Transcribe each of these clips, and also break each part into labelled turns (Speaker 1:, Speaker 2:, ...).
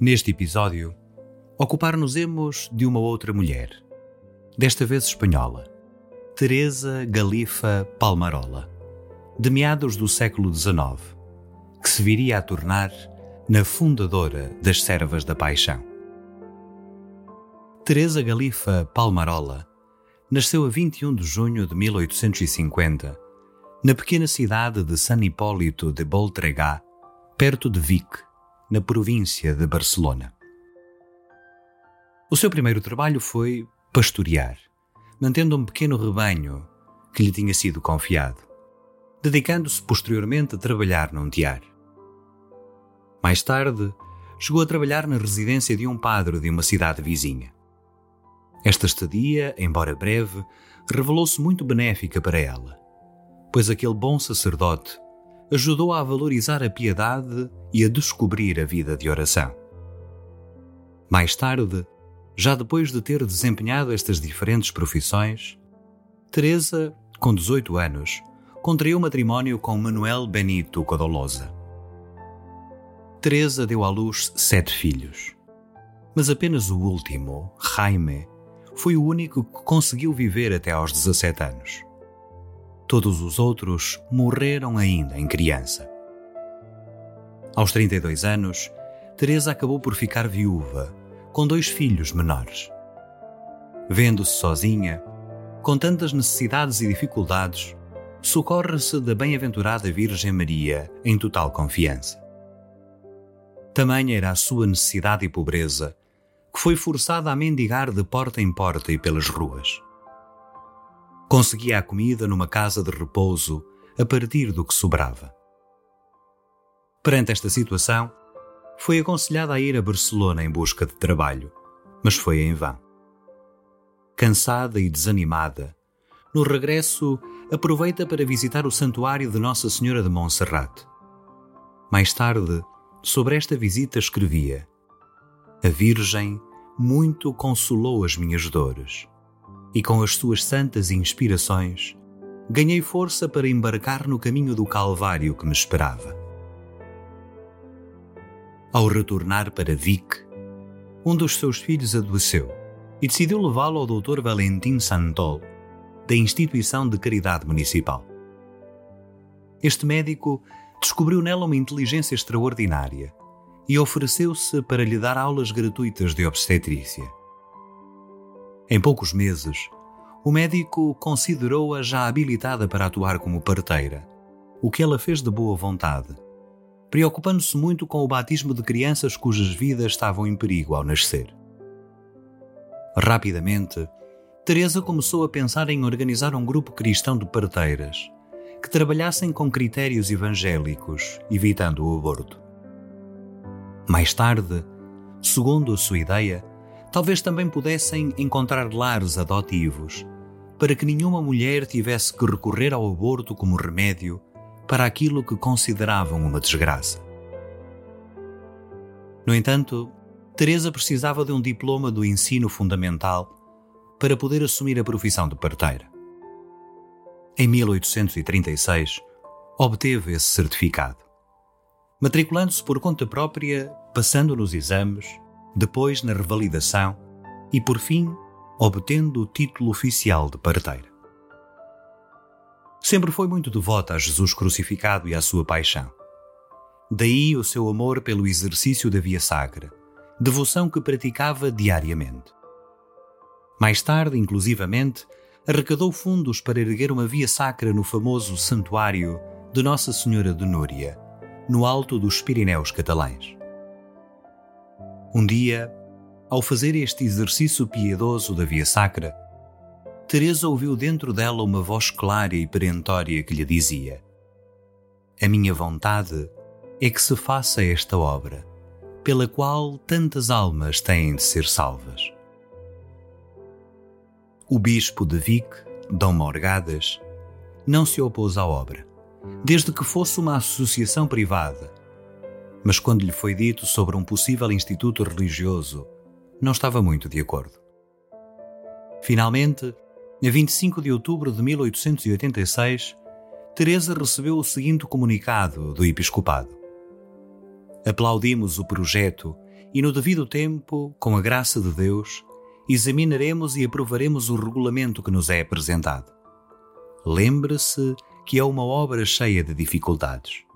Speaker 1: Neste episódio, ocupar-nos-emos de uma outra mulher, desta vez espanhola, Teresa Galifa Palmarola, de meados do século XIX, que se viria a tornar na fundadora das Servas da Paixão. Teresa Galifa Palmarola nasceu a 21 de junho de 1850, na pequena cidade de San Hipólito de Voltregá, perto de Vic, na província de Barcelona. O seu primeiro trabalho foi pastorear, mantendo um pequeno rebanho que lhe tinha sido confiado, dedicando-se posteriormente a trabalhar num tear. Mais tarde, chegou a trabalhar na residência de um padre de uma cidade vizinha. Esta estadia, embora breve, revelou-se muito benéfica para ela, pois aquele bom sacerdote ajudou a valorizar a piedade e a descobrir a vida de oração. Mais tarde, já depois de ter desempenhado estas diferentes profissões, Teresa, com 18 anos, contraiu matrimónio com Manuel Benito Codolosa. Teresa deu à luz sete filhos, mas apenas o último, Jaime, foi o único que conseguiu viver até aos 17 anos. Todos os outros morreram ainda em criança. Aos 32 anos, Teresa acabou por ficar viúva, com dois filhos menores. Vendo-se sozinha, com tantas necessidades e dificuldades, socorre-se da bem-aventurada Virgem Maria em total confiança. Tamanha era a sua necessidade e pobreza que foi forçada a mendigar de porta em porta e pelas ruas. Conseguia a comida numa casa de repouso a partir do que sobrava. Perante esta situação, foi aconselhada a ir a Barcelona em busca de trabalho, mas foi em vão. Cansada e desanimada, no regresso aproveita para visitar o santuário de Nossa Senhora de Montserrat. Mais tarde, sobre esta visita escrevia: A Virgem muito consolou as minhas dores e com as suas santas inspirações, ganhei força para embarcar no caminho do Calvário que me esperava. Ao retornar para Vic, um dos seus filhos adoeceu e decidiu levá-lo ao Dr. Valentim Santol, da Instituição de Caridade Municipal. Este médico descobriu nela uma inteligência extraordinária e ofereceu-se para lhe dar aulas gratuitas de obstetrícia. Em poucos meses, o médico considerou-a já habilitada para atuar como parteira, o que ela fez de boa vontade, preocupando-se muito com o batismo de crianças cujas vidas estavam em perigo ao nascer. Rapidamente, Teresa começou a pensar em organizar um grupo cristão de parteiras que trabalhassem com critérios evangélicos, evitando o aborto. Mais tarde, segundo a sua ideia, talvez também pudessem encontrar lares adotivos, para que nenhuma mulher tivesse que recorrer ao aborto como remédio para aquilo que consideravam uma desgraça. No entanto, Teresa precisava de um diploma do ensino fundamental para poder assumir a profissão de parteira. Em 1836, obteve esse certificado, matriculando-se por conta própria, passando nos exames depois na revalidação e, por fim, obtendo o título oficial de parteira. Sempre foi muito devota a Jesus crucificado e à sua paixão. Daí o seu amor pelo exercício da via sacra, devoção que praticava diariamente. Mais tarde, inclusivamente, arrecadou fundos para erguer uma via sacra no famoso santuário de Nossa Senhora de Núria, no alto dos Pirineus catalães. Um dia, ao fazer este exercício piedoso da via sacra, Teresa ouviu dentro dela uma voz clara e perentória que lhe dizia: A minha vontade é que se faça esta obra, pela qual tantas almas têm de ser salvas. O bispo de Vic, Dom Morgadas, não se opôs à obra, desde que fosse uma associação privada mas quando lhe foi dito sobre um possível instituto religioso, não estava muito de acordo. Finalmente, a 25 de outubro de 1886, Teresa recebeu o seguinte comunicado do episcopado: Aplaudimos o projeto e, no devido tempo, com a graça de Deus, examinaremos e aprovaremos o regulamento que nos é apresentado. Lembre-se que é uma obra cheia de dificuldades.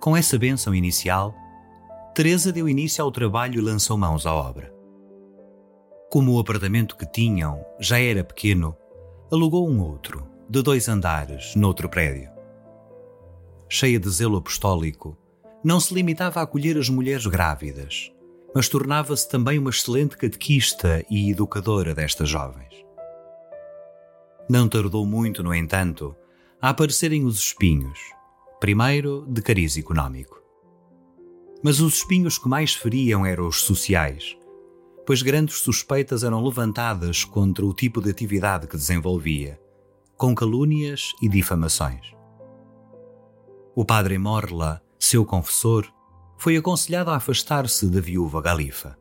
Speaker 1: Com essa bênção inicial, Teresa deu início ao trabalho e lançou mãos à obra. Como o apartamento que tinham já era pequeno, alugou um outro, de dois andares, noutro prédio. Cheia de zelo apostólico, não se limitava a acolher as mulheres grávidas, mas tornava-se também uma excelente catequista e educadora destas jovens. Não tardou muito, no entanto, a aparecerem os espinhos, primeiro de cariz económico. Mas os espinhos que mais feriam eram os sociais, pois grandes suspeitas eram levantadas contra o tipo de atividade que desenvolvia, com calúnias e difamações. O padre Morla, seu confessor, foi aconselhado a afastar-se da viúva Galifa.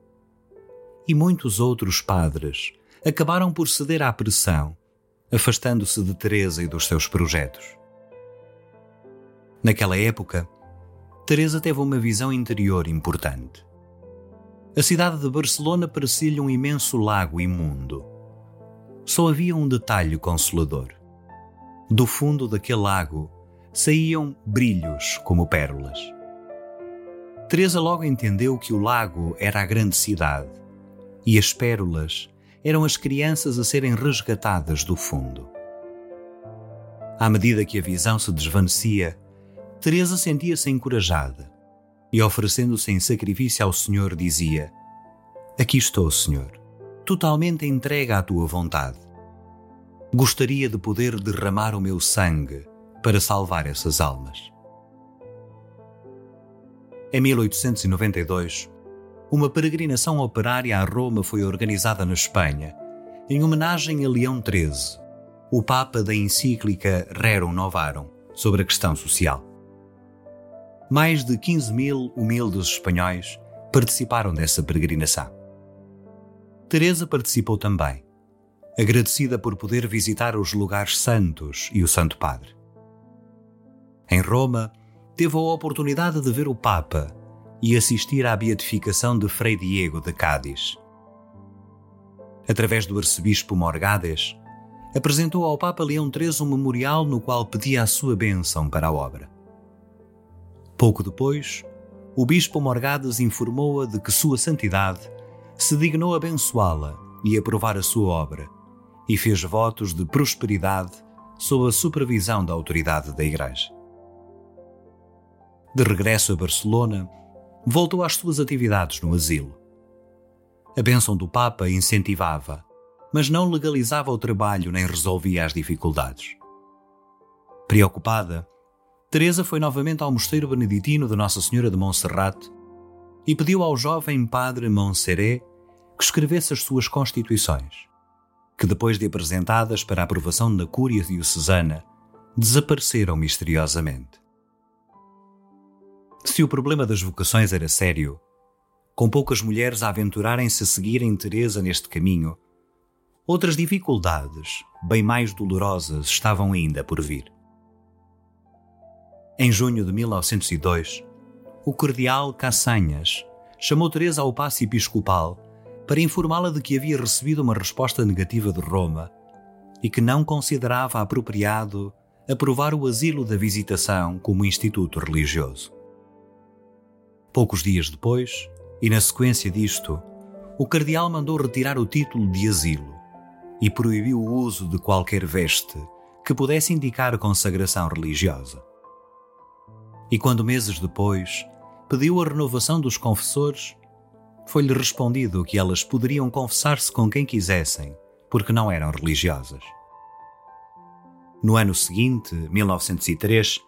Speaker 1: E muitos outros padres acabaram por ceder à pressão, afastando-se de Teresa e dos seus projetos. Naquela época, Teresa teve uma visão interior importante. A cidade de Barcelona parecia-lhe um imenso lago imundo. Só havia um detalhe consolador. Do fundo daquele lago saíam brilhos como pérolas. Teresa logo entendeu que o lago era a grande cidade e as pérolas eram as crianças a serem resgatadas do fundo. À medida que a visão se desvanecia, Teresa sentia-se encorajada e, oferecendo-se em sacrifício ao Senhor, dizia: Aqui estou, Senhor, totalmente entregue à tua vontade. Gostaria de poder derramar o meu sangue para salvar essas almas. Em 1892, uma peregrinação operária a Roma foi organizada na Espanha, em homenagem a Leão XIII, o Papa da encíclica Rerum Novarum sobre a questão social. Mais de 15 mil humildes espanhóis participaram dessa peregrinação. Teresa participou também, agradecida por poder visitar os lugares santos e o Santo Padre. Em Roma, teve a oportunidade de ver o Papa e assistir à beatificação de Frei Diego de Cádiz. Através do arcebispo Morgades, apresentou ao Papa Leão XIII um memorial no qual pedia a sua bênção para a obra. Pouco depois, o bispo Morgades informou-a de que Sua Santidade se dignou abençoá-la e aprovar a sua obra, e fez votos de prosperidade sob a supervisão da autoridade da Igreja. De regresso a Barcelona, voltou às suas atividades no asilo. A bênção do Papa incentivava, mas não legalizava o trabalho nem resolvia as dificuldades. Preocupada, Teresa foi novamente ao mosteiro beneditino de Nossa Senhora de Montserrat e pediu ao jovem padre Montserrat que escrevesse as suas constituições, que depois de apresentadas para aprovação da Cúria Diocesana, desapareceram misteriosamente. Se o problema das vocações era sério, com poucas mulheres a aventurarem-se a seguirem Teresa neste caminho, outras dificuldades, bem mais dolorosas, estavam ainda por vir. Em junho de 1902, o cardeal Cassanhas chamou Teresa ao passe episcopal para informá-la de que havia recebido uma resposta negativa de Roma e que não considerava apropriado aprovar o asilo da visitação como instituto religioso. Poucos dias depois, e na sequência disto, o cardeal mandou retirar o título de asilo e proibiu o uso de qualquer veste que pudesse indicar consagração religiosa. E quando meses depois pediu a renovação dos confessores, foi-lhe respondido que elas poderiam confessar-se com quem quisessem, porque não eram religiosas. No ano seguinte, 1903,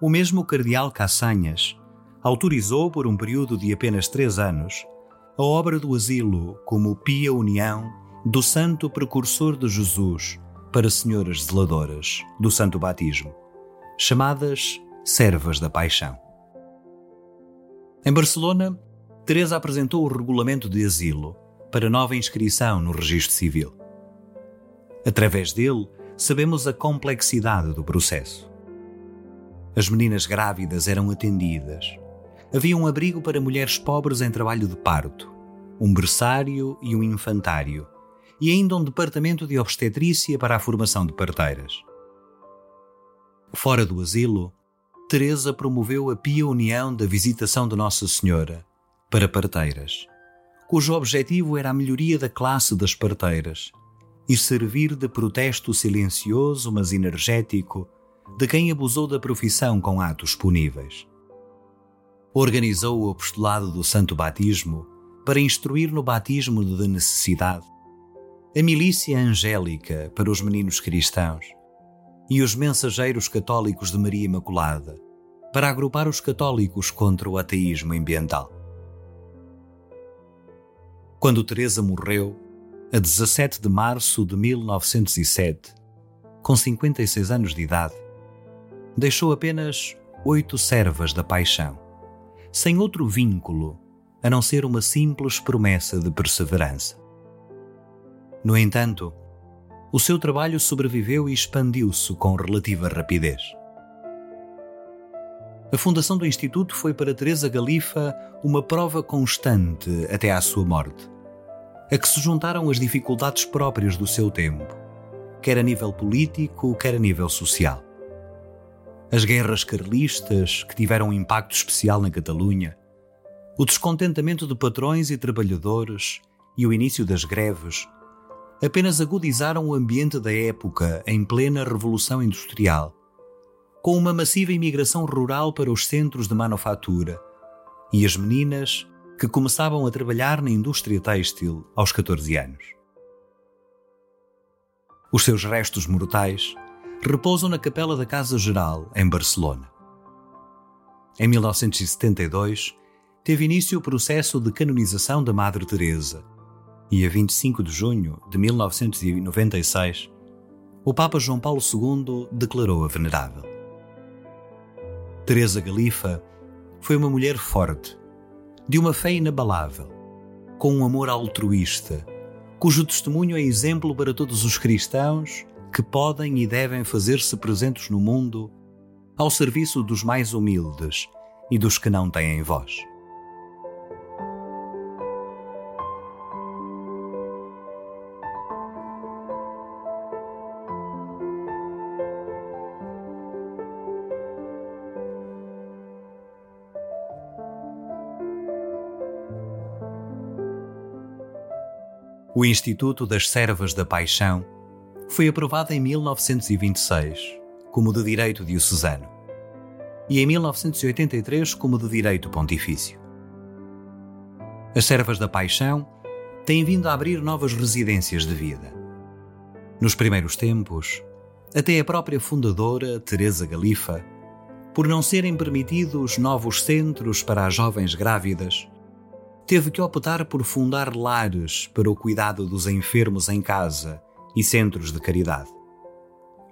Speaker 1: o mesmo cardeal Cassanhas autorizou por um período de apenas três anos a obra do asilo como pia união do santo precursor de Jesus para senhoras zeladoras do santo batismo, chamadas servas da paixão. Em Barcelona, Teresa apresentou o regulamento de asilo, para nova inscrição no registro civil. Através dele, sabemos a complexidade do processo. As meninas grávidas eram atendidas. Havia um abrigo para mulheres pobres em trabalho de parto, um berçário e um infantário, e ainda um departamento de obstetrícia para a formação de parteiras. Fora do asilo, Teresa promoveu a pia união da visitação de Nossa Senhora para parteiras, cujo objetivo era a melhoria da classe das parteiras e servir de protesto silencioso, mas energético, de quem abusou da profissão com atos puníveis. Organizou o apostolado do Santo Batismo para instruir no batismo de necessidade, a milícia angélica para os meninos cristãos e os mensageiros católicos de Maria Imaculada para agrupar os católicos contra o ateísmo ambiental. Quando Teresa morreu, a 17 de março de 1907, com 56 anos de idade, deixou apenas oito servas da paixão, sem outro vínculo a não ser uma simples promessa de perseverança. No entanto, o seu trabalho sobreviveu e expandiu-se com relativa rapidez. A fundação do Instituto foi para Teresa Galifa uma prova constante até à sua morte a que se juntaram as dificuldades próprias do seu tempo, quer a nível político, quer a nível social. As guerras carlistas, que tiveram um impacto especial na Catalunha, o descontentamento de patrões e trabalhadores e o início das greves apenas agudizaram o ambiente da época em plena Revolução Industrial, com uma massiva imigração rural para os centros de manufatura e as meninas que começavam a trabalhar na indústria têxtil aos 14 anos. Os seus restos mortais repousam na Capela da Casa Geral, em Barcelona. Em 1972, teve início o processo de canonização da Madre Teresa e a 25 de junho de 1996, o Papa João Paulo II declarou-a venerável. Teresa Galifa foi uma mulher forte, de uma fé inabalável, com um amor altruísta, cujo testemunho é exemplo para todos os cristãos que podem e devem fazer-se presentes no mundo ao serviço dos mais humildes e dos que não têm voz. O Instituto das Servas da Paixão foi aprovado em 1926 como de direito diocesano e em 1983 como de direito pontifício. As Servas da Paixão têm vindo a abrir novas residências de vida. Nos primeiros tempos, até a própria fundadora, Teresa Galifa, por não serem permitidos novos centros para as jovens grávidas, teve que optar por fundar lares para o cuidado dos enfermos em casa e centros de caridade.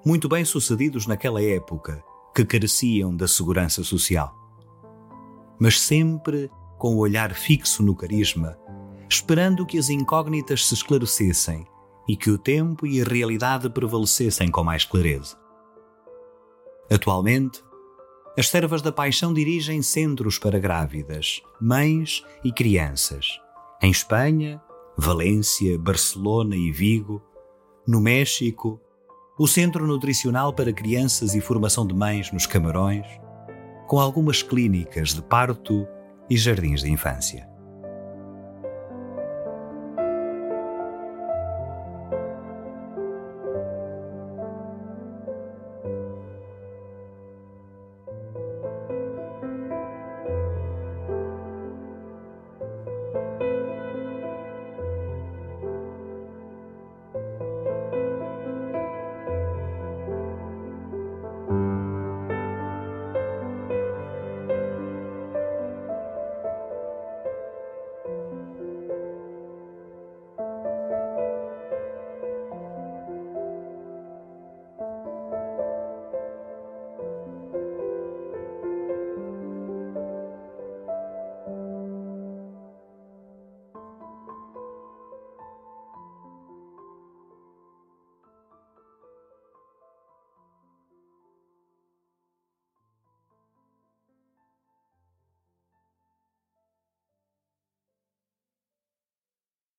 Speaker 1: Muito bem sucedidos naquela época, que careciam da segurança social. Mas sempre com o olhar fixo no carisma, esperando que as incógnitas se esclarecessem e que o tempo e a realidade prevalecessem com mais clareza. Atualmente, as servas da paixão dirigem centros para grávidas, mães e crianças. Em Espanha, Valência, Barcelona e Vigo. No México, o Centro Nutricional para Crianças e Formação de Mães nos Camarões, com algumas clínicas de parto e jardins de infância.